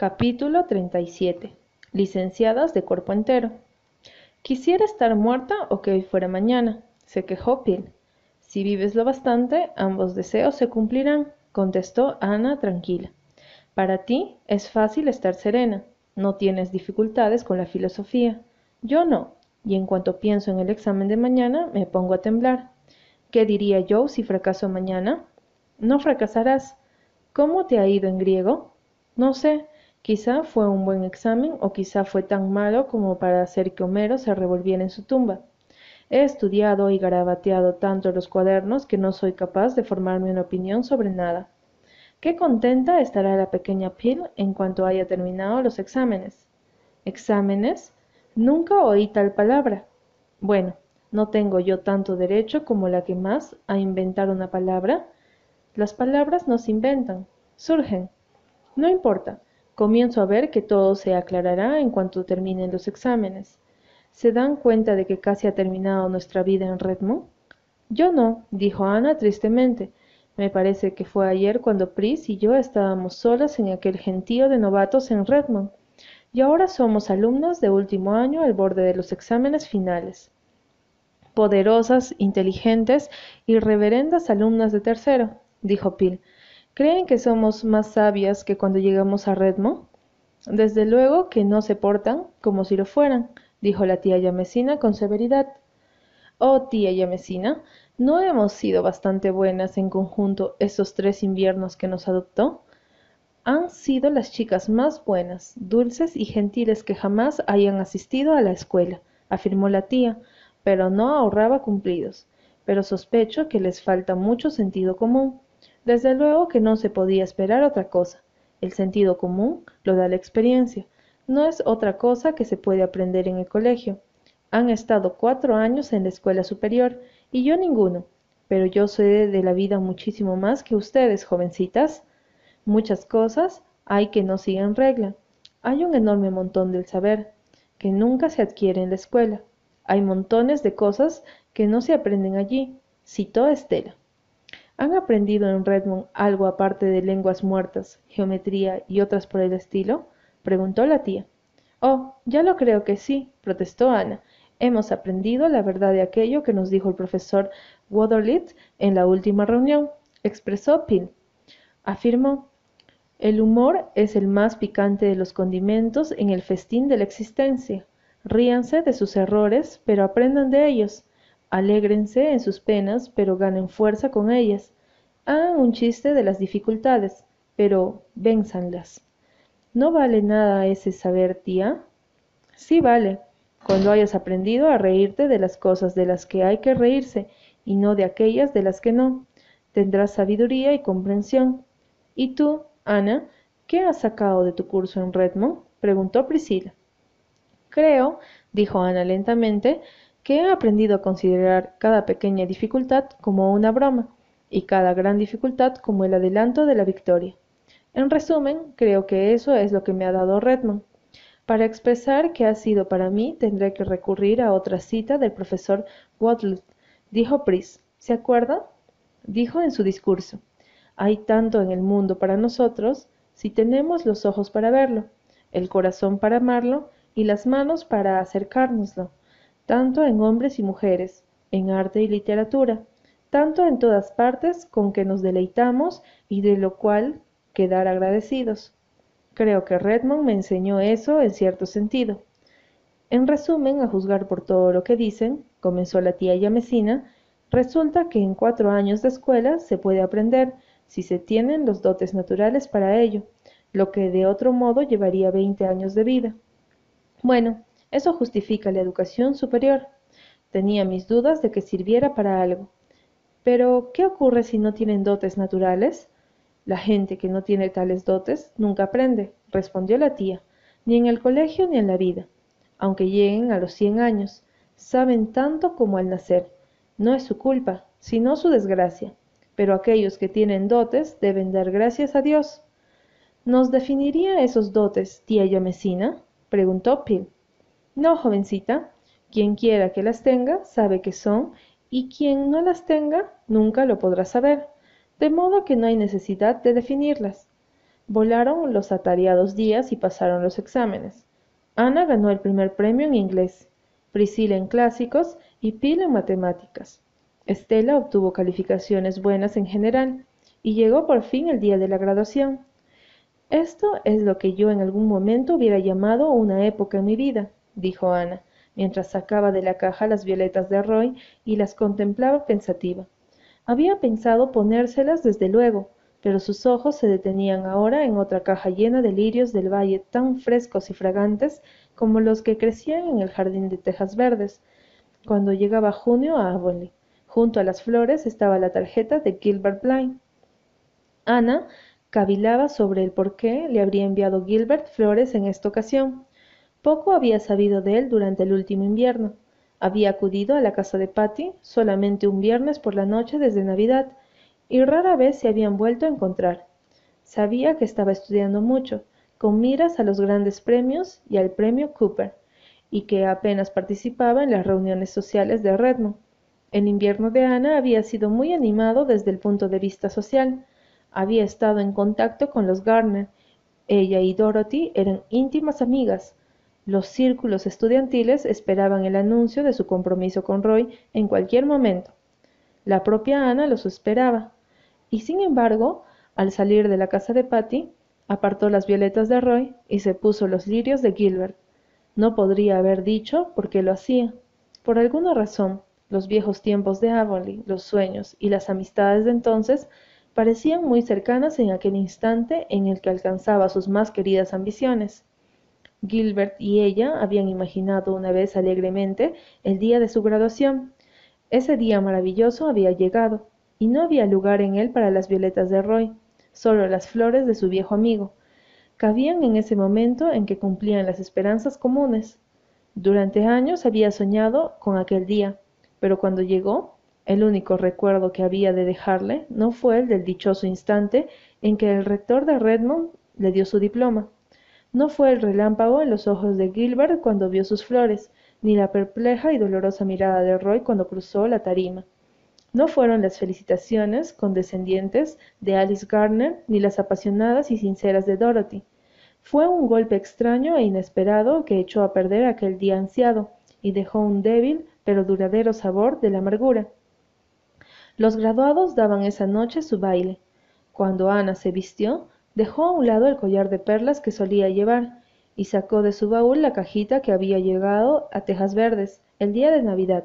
Capítulo 37. Licenciadas de cuerpo entero. Quisiera estar muerta o que hoy fuera mañana, se quejó Pil. Si vives lo bastante, ambos deseos se cumplirán, contestó Ana tranquila. Para ti es fácil estar serena, no tienes dificultades con la filosofía. Yo no, y en cuanto pienso en el examen de mañana me pongo a temblar. ¿Qué diría yo si fracaso mañana? No fracasarás. ¿Cómo te ha ido en griego? No sé, Quizá fue un buen examen o quizá fue tan malo como para hacer que Homero se revolviera en su tumba. He estudiado y garabateado tanto los cuadernos que no soy capaz de formarme una opinión sobre nada. Qué contenta estará la pequeña Pill en cuanto haya terminado los exámenes. ¿Exámenes? Nunca oí tal palabra. Bueno, no tengo yo tanto derecho como la que más a inventar una palabra. Las palabras no se inventan, surgen. No importa, Comienzo a ver que todo se aclarará en cuanto terminen los exámenes. ¿Se dan cuenta de que casi ha terminado nuestra vida en Redmond? Yo no, dijo Ana tristemente. Me parece que fue ayer cuando Pris y yo estábamos solas en aquel gentío de novatos en Redmond. Y ahora somos alumnas de último año al borde de los exámenes finales. Poderosas, inteligentes y reverendas alumnas de tercero, dijo Pil. ¿Creen que somos más sabias que cuando llegamos a Redmond? Desde luego que no se portan como si lo fueran, dijo la tía Yamesina con severidad. Oh, tía Yamesina, ¿no hemos sido bastante buenas en conjunto esos tres inviernos que nos adoptó? Han sido las chicas más buenas, dulces y gentiles que jamás hayan asistido a la escuela, afirmó la tía, pero no ahorraba cumplidos. Pero sospecho que les falta mucho sentido común. Desde luego que no se podía esperar otra cosa. El sentido común lo da la experiencia. No es otra cosa que se puede aprender en el colegio. Han estado cuatro años en la escuela superior y yo ninguno. Pero yo sé de la vida muchísimo más que ustedes, jovencitas. Muchas cosas hay que no siguen regla. Hay un enorme montón del saber que nunca se adquiere en la escuela. Hay montones de cosas que no se aprenden allí. Citó Estela. ¿Han aprendido en Redmond algo aparte de lenguas muertas, geometría y otras por el estilo? preguntó la tía. Oh, ya lo creo que sí, protestó Ana. Hemos aprendido la verdad de aquello que nos dijo el profesor Waterlit en la última reunión, expresó Pin. Afirmó, el humor es el más picante de los condimentos en el festín de la existencia. Ríanse de sus errores, pero aprendan de ellos. Alégrense en sus penas, pero ganen fuerza con ellas. Hagan un chiste de las dificultades, pero vénzanlas. ¿No vale nada ese saber, tía? Sí vale, cuando hayas aprendido a reírte de las cosas de las que hay que reírse y no de aquellas de las que no. Tendrás sabiduría y comprensión. ¿Y tú, Ana, qué has sacado de tu curso en Redmond? preguntó Priscila. Creo, dijo Ana lentamente, que he aprendido a considerar cada pequeña dificultad como una broma y cada gran dificultad como el adelanto de la victoria. En resumen, creo que eso es lo que me ha dado Redmond. Para expresar qué ha sido para mí, tendré que recurrir a otra cita del profesor Watley, dijo Pris. ¿Se acuerda? Dijo en su discurso. Hay tanto en el mundo para nosotros si tenemos los ojos para verlo, el corazón para amarlo y las manos para acercárnoslo tanto en hombres y mujeres, en arte y literatura, tanto en todas partes con que nos deleitamos y de lo cual quedar agradecidos. Creo que Redmond me enseñó eso en cierto sentido. En resumen, a juzgar por todo lo que dicen, comenzó la tía Yamesina, resulta que en cuatro años de escuela se puede aprender si se tienen los dotes naturales para ello, lo que de otro modo llevaría veinte años de vida. Bueno, eso justifica la educación superior. Tenía mis dudas de que sirviera para algo. Pero, ¿qué ocurre si no tienen dotes naturales? La gente que no tiene tales dotes nunca aprende, respondió la tía, ni en el colegio ni en la vida. Aunque lleguen a los cien años, saben tanto como al nacer. No es su culpa, sino su desgracia. Pero aquellos que tienen dotes deben dar gracias a Dios. ¿Nos definiría esos dotes, tía Yamesina? preguntó Pil. No, jovencita, quien quiera que las tenga sabe que son, y quien no las tenga nunca lo podrá saber, de modo que no hay necesidad de definirlas. Volaron los atareados días y pasaron los exámenes. Ana ganó el primer premio en inglés, Priscila en clásicos y Pil en matemáticas. Estela obtuvo calificaciones buenas en general y llegó por fin el día de la graduación. Esto es lo que yo en algún momento hubiera llamado una época en mi vida, dijo Ana, mientras sacaba de la caja las violetas de Roy y las contemplaba pensativa. Había pensado ponérselas desde luego, pero sus ojos se detenían ahora en otra caja llena de lirios del valle tan frescos y fragantes como los que crecían en el jardín de tejas verdes, cuando llegaba junio a Avonlea. Junto a las flores estaba la tarjeta de Gilbert Blythe. Ana cavilaba sobre el por qué le habría enviado Gilbert flores en esta ocasión. Poco había sabido de él durante el último invierno. Había acudido a la casa de Patty solamente un viernes por la noche desde Navidad, y rara vez se habían vuelto a encontrar. Sabía que estaba estudiando mucho, con miras a los grandes premios y al premio Cooper, y que apenas participaba en las reuniones sociales de Redmond. El invierno de Ana había sido muy animado desde el punto de vista social. Había estado en contacto con los Garner. Ella y Dorothy eran íntimas amigas. Los círculos estudiantiles esperaban el anuncio de su compromiso con Roy en cualquier momento. La propia Ana los esperaba y sin embargo, al salir de la casa de Patty, apartó las violetas de Roy y se puso los lirios de Gilbert. No podría haber dicho por qué lo hacía. Por alguna razón, los viejos tiempos de Avonlea, los sueños y las amistades de entonces parecían muy cercanas en aquel instante en el que alcanzaba sus más queridas ambiciones. Gilbert y ella habían imaginado una vez alegremente el día de su graduación. Ese día maravilloso había llegado, y no había lugar en él para las violetas de Roy, solo las flores de su viejo amigo. Cabían en ese momento en que cumplían las esperanzas comunes. Durante años había soñado con aquel día, pero cuando llegó, el único recuerdo que había de dejarle no fue el del dichoso instante en que el rector de Redmond le dio su diploma. No fue el relámpago en los ojos de Gilbert cuando vio sus flores, ni la perpleja y dolorosa mirada de Roy cuando cruzó la tarima. No fueron las felicitaciones condescendientes de Alice Gardner ni las apasionadas y sinceras de Dorothy. Fue un golpe extraño e inesperado que echó a perder aquel día ansiado y dejó un débil pero duradero sabor de la amargura. Los graduados daban esa noche su baile. Cuando Ana se vistió, dejó a un lado el collar de perlas que solía llevar y sacó de su baúl la cajita que había llegado a Tejas Verdes el día de Navidad.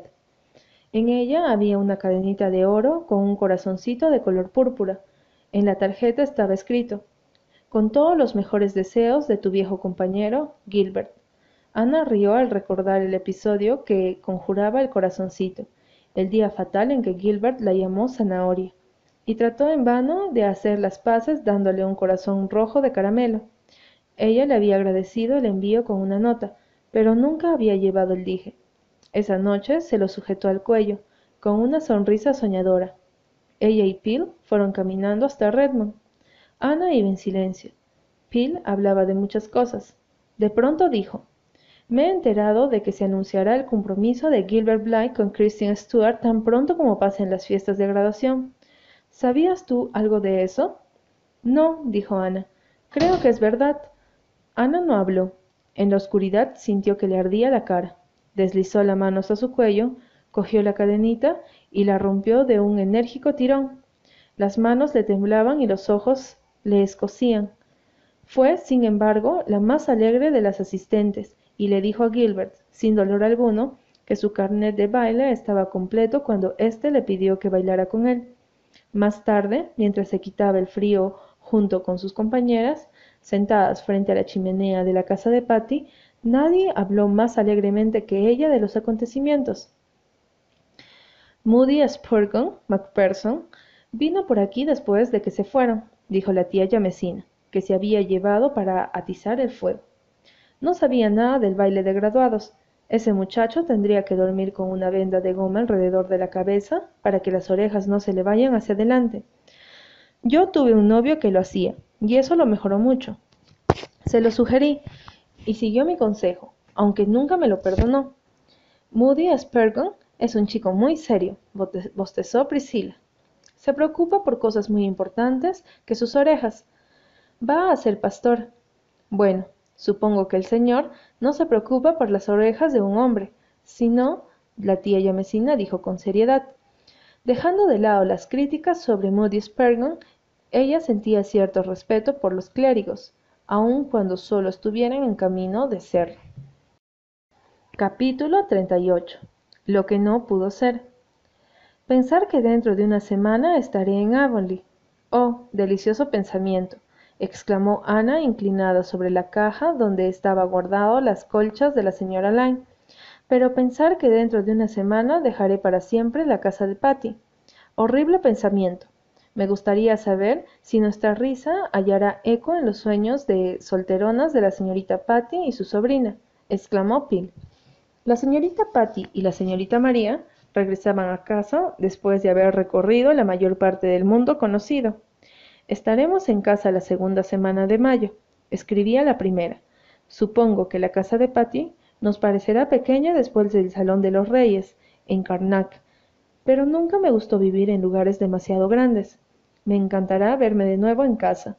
En ella había una cadenita de oro con un corazoncito de color púrpura. En la tarjeta estaba escrito, con todos los mejores deseos de tu viejo compañero, Gilbert. Ana rió al recordar el episodio que conjuraba el corazoncito, el día fatal en que Gilbert la llamó zanahoria, y trató en vano de hacer las paces dándole un corazón rojo de caramelo. Ella le había agradecido el envío con una nota, pero nunca había llevado el dije. Esa noche se lo sujetó al cuello, con una sonrisa soñadora. Ella y Pil fueron caminando hasta Redmond. Ana iba en silencio. Pil hablaba de muchas cosas. De pronto dijo, me he enterado de que se anunciará el compromiso de Gilbert Blythe con Christian Stewart tan pronto como pasen las fiestas de graduación. ¿Sabías tú algo de eso? No, dijo Ana. Creo que es verdad. Ana no habló. En la oscuridad sintió que le ardía la cara deslizó la mano hasta su cuello, cogió la cadenita y la rompió de un enérgico tirón. Las manos le temblaban y los ojos le escocían. Fue, sin embargo, la más alegre de las asistentes, y le dijo a Gilbert, sin dolor alguno, que su carnet de baile estaba completo cuando éste le pidió que bailara con él. Más tarde, mientras se quitaba el frío junto con sus compañeras, sentadas frente a la chimenea de la casa de Patty, Nadie habló más alegremente que ella de los acontecimientos. Moody Spurgeon Macpherson vino por aquí después de que se fueron, dijo la tía Yamesina, que se había llevado para atizar el fuego. No sabía nada del baile de graduados. Ese muchacho tendría que dormir con una venda de goma alrededor de la cabeza para que las orejas no se le vayan hacia adelante. Yo tuve un novio que lo hacía, y eso lo mejoró mucho. Se lo sugerí, y siguió mi consejo, aunque nunca me lo perdonó. Moody Spurgeon es un chico muy serio, bostezó Priscilla. Se preocupa por cosas muy importantes que sus orejas. Va a ser pastor. Bueno, supongo que el señor no se preocupa por las orejas de un hombre, sino, la tía Yamesina dijo con seriedad. Dejando de lado las críticas sobre Moody Spurgeon, ella sentía cierto respeto por los clérigos, aun cuando solo estuvieran en camino de ser. Capítulo 38. Lo que no pudo ser. Pensar que dentro de una semana estaré en Avonlea. Oh, delicioso pensamiento, exclamó Ana inclinada sobre la caja donde estaba guardado las colchas de la señora Lyne. Pero pensar que dentro de una semana dejaré para siempre la casa de Patty. Horrible pensamiento. Me gustaría saber si nuestra risa hallará eco en los sueños de solteronas de la señorita Patty y su sobrina, exclamó Pil. La señorita Patty y la señorita María regresaban a casa después de haber recorrido la mayor parte del mundo conocido. Estaremos en casa la segunda semana de mayo, escribía la primera. Supongo que la casa de Patty nos parecerá pequeña después del Salón de los Reyes, en Karnak, pero nunca me gustó vivir en lugares demasiado grandes. Me encantará verme de nuevo en casa.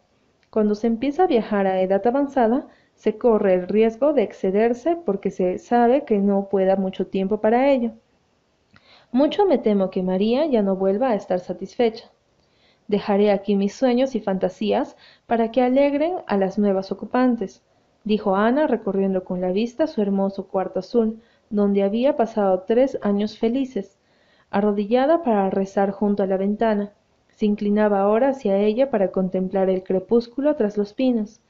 Cuando se empieza a viajar a edad avanzada, se corre el riesgo de excederse porque se sabe que no pueda mucho tiempo para ello. Mucho me temo que María ya no vuelva a estar satisfecha. Dejaré aquí mis sueños y fantasías para que alegren a las nuevas ocupantes, dijo Ana recorriendo con la vista su hermoso cuarto azul, donde había pasado tres años felices. Arrodillada para rezar junto a la ventana, se inclinaba ahora hacia ella para contemplar el crepúsculo tras los pinos.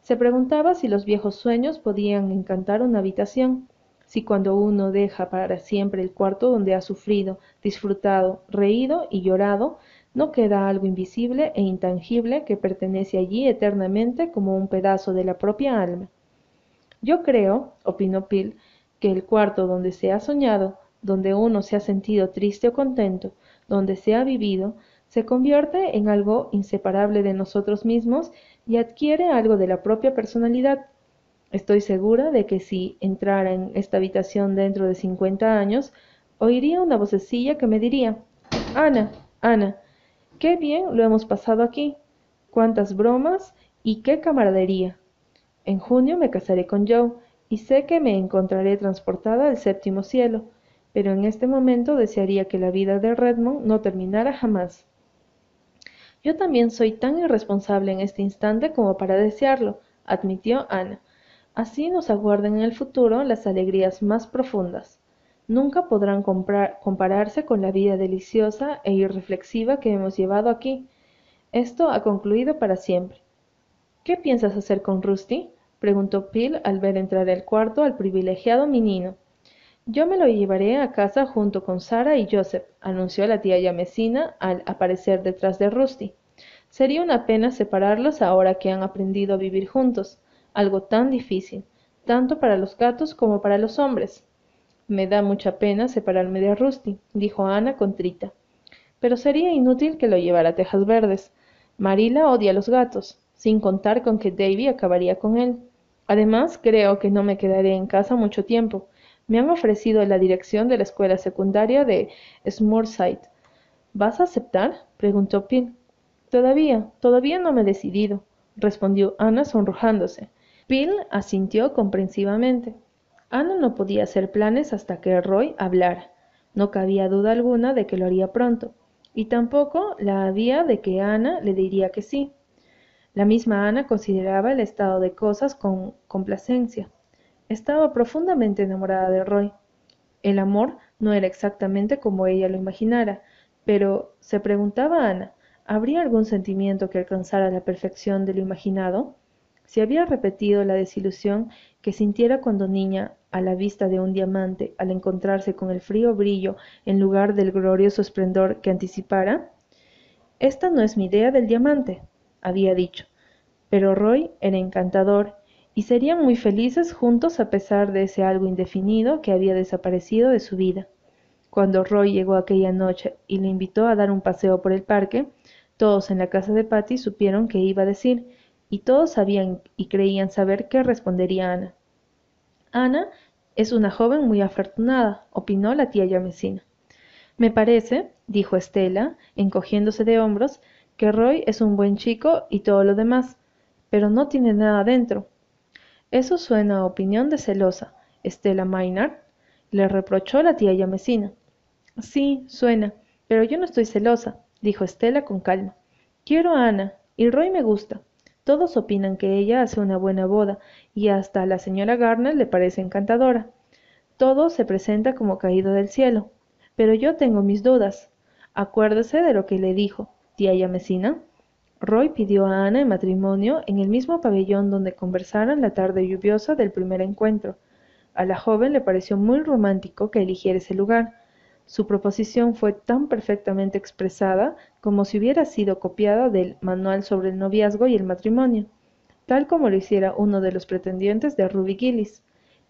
Se preguntaba si los viejos sueños podían encantar una habitación, si cuando uno deja para siempre el cuarto donde ha sufrido, disfrutado, reído y llorado, no queda algo invisible e intangible que pertenece allí eternamente como un pedazo de la propia alma. Yo creo, opinó Pil, que el cuarto donde se ha soñado, donde uno se ha sentido triste o contento, donde se ha vivido, se convierte en algo inseparable de nosotros mismos y adquiere algo de la propia personalidad. Estoy segura de que si entrara en esta habitación dentro de cincuenta años, oiría una vocecilla que me diría Ana, Ana, qué bien lo hemos pasado aquí, cuántas bromas y qué camaradería. En junio me casaré con Joe y sé que me encontraré transportada al séptimo cielo, pero en este momento desearía que la vida de Redmond no terminara jamás. Yo también soy tan irresponsable en este instante como para desearlo, admitió Ana. Así nos aguardan en el futuro las alegrías más profundas. Nunca podrán compararse con la vida deliciosa e irreflexiva que hemos llevado aquí. Esto ha concluido para siempre. ¿Qué piensas hacer con Rusty? preguntó Phil al ver entrar al cuarto al privilegiado menino. Yo me lo llevaré a casa junto con Sara y Joseph, anunció la tía Yamesina al aparecer detrás de Rusty. Sería una pena separarlos ahora que han aprendido a vivir juntos, algo tan difícil, tanto para los gatos como para los hombres. Me da mucha pena separarme de Rusty, dijo Ana contrita. Pero sería inútil que lo llevara a Tejas Verdes. Marila odia a los gatos, sin contar con que Davy acabaría con él. Además, creo que no me quedaré en casa mucho tiempo me han ofrecido la dirección de la escuela secundaria de Smoorside. ¿Vas a aceptar? preguntó Pin. Todavía, todavía no me he decidido, respondió Ana sonrojándose. Pin asintió comprensivamente. Ana no podía hacer planes hasta que Roy hablara. No cabía duda alguna de que lo haría pronto, y tampoco la había de que Ana le diría que sí. La misma Ana consideraba el estado de cosas con complacencia. Estaba profundamente enamorada de Roy. El amor no era exactamente como ella lo imaginara, pero, se preguntaba Ana, ¿habría algún sentimiento que alcanzara la perfección de lo imaginado? Si había repetido la desilusión que sintiera cuando niña a la vista de un diamante al encontrarse con el frío brillo en lugar del glorioso esplendor que anticipara? Esta no es mi idea del diamante, había dicho. Pero Roy era encantador y serían muy felices juntos a pesar de ese algo indefinido que había desaparecido de su vida. Cuando Roy llegó aquella noche y le invitó a dar un paseo por el parque, todos en la casa de Patty supieron qué iba a decir, y todos sabían y creían saber qué respondería Ana. Ana es una joven muy afortunada, opinó la tía Yamesina. Me parece, dijo Estela, encogiéndose de hombros, que Roy es un buen chico y todo lo demás, pero no tiene nada dentro. Eso suena a opinión de celosa. Estela Maynard le reprochó la tía Yamesina. Sí, suena, pero yo no estoy celosa, dijo Estela con calma. Quiero a Ana, y Roy me gusta. Todos opinan que ella hace una buena boda, y hasta a la señora Garner le parece encantadora. Todo se presenta como caído del cielo. Pero yo tengo mis dudas. Acuérdese de lo que le dijo, tía Yamesina. Roy pidió a Ana en matrimonio en el mismo pabellón donde conversaran la tarde lluviosa del primer encuentro. A la joven le pareció muy romántico que eligiera ese lugar. Su proposición fue tan perfectamente expresada como si hubiera sido copiada del Manual sobre el noviazgo y el matrimonio, tal como lo hiciera uno de los pretendientes de Ruby Gillis.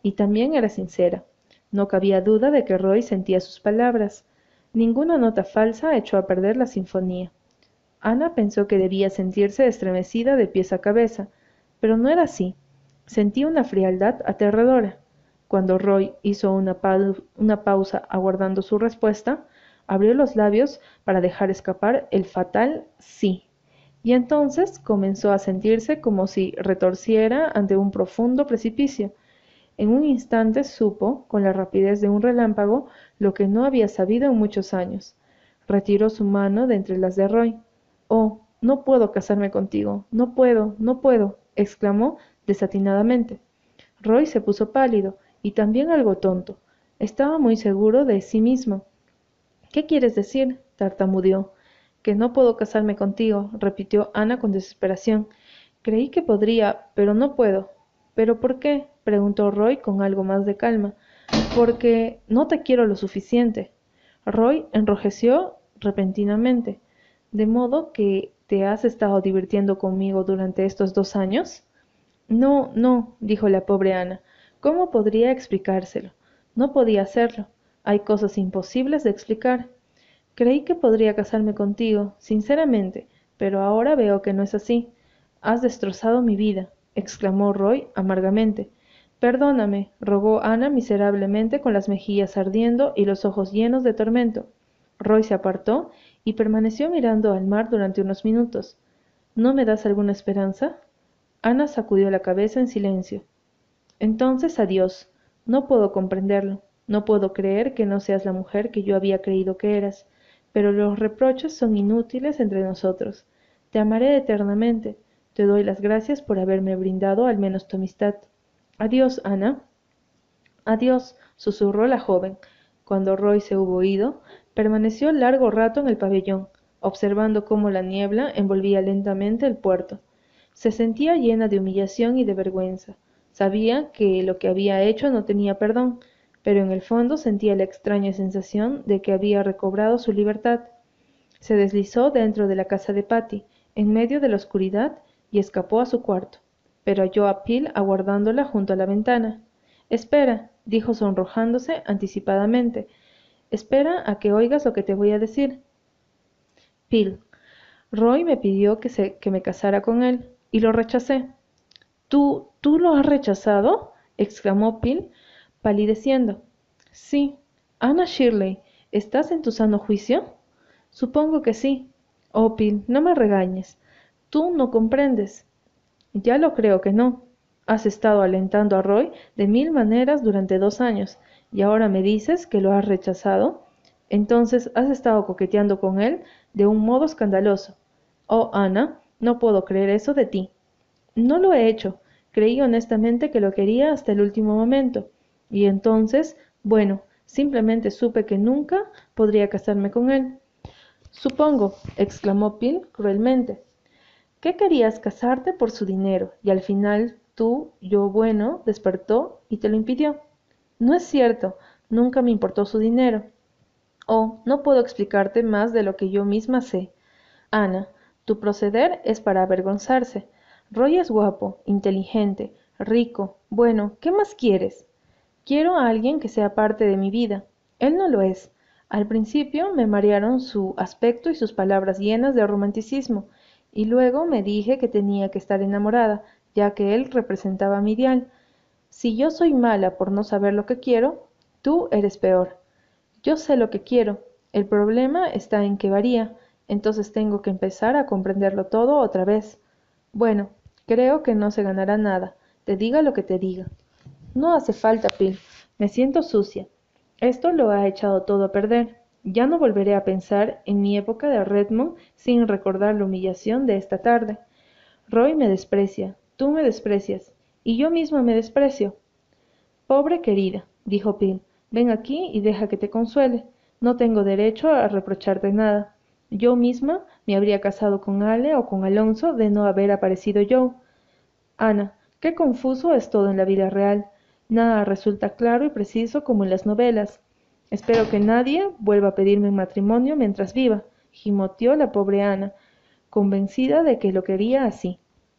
Y también era sincera. No cabía duda de que Roy sentía sus palabras. Ninguna nota falsa echó a perder la sinfonía. Ana pensó que debía sentirse estremecida de pies a cabeza, pero no era así. Sentía una frialdad aterradora. Cuando Roy hizo una, una, pausa aguardando su respuesta, abrió los labios para dejar escapar el fatal sí. Y entonces comenzó a sentirse como si retorciera ante un profundo precipicio. En un instante supo, con la rapidez de un relámpago, lo que no había sabido en muchos años. Retiró su mano de entre las de Roy. Oh, no puedo casarme contigo, no puedo, no puedo, exclamó desatinadamente. Roy se puso pálido y también algo tonto. Estaba muy seguro de sí mismo. ¿Qué quieres decir? tartamudeó. Que no puedo casarme contigo, repitió Ana con desesperación. Creí que podría, pero no puedo. ¿Pero por qué? preguntó Roy con algo más de calma. Porque no te quiero lo suficiente. Roy enrojeció repentinamente. ¿De modo que te has estado divirtiendo conmigo durante estos dos años? No, no, dijo la pobre Ana. ¿Cómo podría explicárselo? No podía hacerlo. Hay cosas imposibles de explicar. Creí que podría casarme contigo, sinceramente, pero ahora veo que no es así. Has destrozado mi vida, exclamó Roy amargamente. Perdóname, rogó Ana miserablemente con las mejillas ardiendo y los ojos llenos de tormento. Roy se apartó y permaneció mirando al mar durante unos minutos. ¿No me das alguna esperanza? Ana sacudió la cabeza en silencio. Entonces adiós. No puedo comprenderlo. No puedo creer que no seas la mujer que yo había creído que eras. Pero los reproches son inútiles entre nosotros. Te amaré eternamente. Te doy las gracias por haberme brindado al menos tu amistad. Adiós, Ana. Adiós, susurró la joven. Cuando Roy se hubo ido, Permaneció largo rato en el pabellón, observando cómo la niebla envolvía lentamente el puerto. Se sentía llena de humillación y de vergüenza. Sabía que lo que había hecho no tenía perdón, pero en el fondo sentía la extraña sensación de que había recobrado su libertad. Se deslizó dentro de la casa de Patty, en medio de la oscuridad, y escapó a su cuarto, pero halló a Pil aguardándola junto a la ventana. Espera, dijo sonrojándose anticipadamente, Espera a que oigas lo que te voy a decir. Phil. Roy me pidió que, se, que me casara con él y lo rechacé. ¿Tú, tú lo has rechazado? exclamó Phil, palideciendo. Sí. Ana Shirley, ¿estás en tu sano juicio? Supongo que sí. Oh, Phil, no me regañes. Tú no comprendes. Ya lo creo que no. Has estado alentando a Roy de mil maneras durante dos años y ahora me dices que lo has rechazado, entonces has estado coqueteando con él de un modo escandaloso. Oh, Ana, no puedo creer eso de ti. No lo he hecho. Creí honestamente que lo quería hasta el último momento. Y entonces, bueno, simplemente supe que nunca podría casarme con él. Supongo, exclamó Phil cruelmente. ¿Qué querías casarte por su dinero y al final tú, yo bueno, despertó y te lo impidió. No es cierto, nunca me importó su dinero. Oh, no puedo explicarte más de lo que yo misma sé. Ana, tu proceder es para avergonzarse. Roy es guapo, inteligente, rico. Bueno, ¿qué más quieres? Quiero a alguien que sea parte de mi vida. Él no lo es. Al principio me marearon su aspecto y sus palabras llenas de romanticismo, y luego me dije que tenía que estar enamorada, ya que él representaba mi ideal. Si yo soy mala por no saber lo que quiero, tú eres peor. Yo sé lo que quiero. El problema está en que varía, entonces tengo que empezar a comprenderlo todo otra vez. Bueno, Creo que no se ganará nada, te diga lo que te diga. No hace falta, Phil. Me siento sucia. Esto lo ha echado todo a perder. Ya no volveré a pensar en mi época de Redmond sin recordar la humillación de esta tarde. Roy me desprecia, tú me desprecias, y yo misma me desprecio. Pobre querida, dijo Phil, ven aquí y deja que te consuele. No tengo derecho a reprocharte nada. Yo misma me habría casado con Ale o con Alonso de no haber aparecido yo. Ana, qué confuso es todo en la vida real. Nada resulta claro y preciso como en las novelas. Espero que nadie vuelva a pedirme matrimonio mientras viva, gimoteó la pobre Ana, convencida de que lo quería así.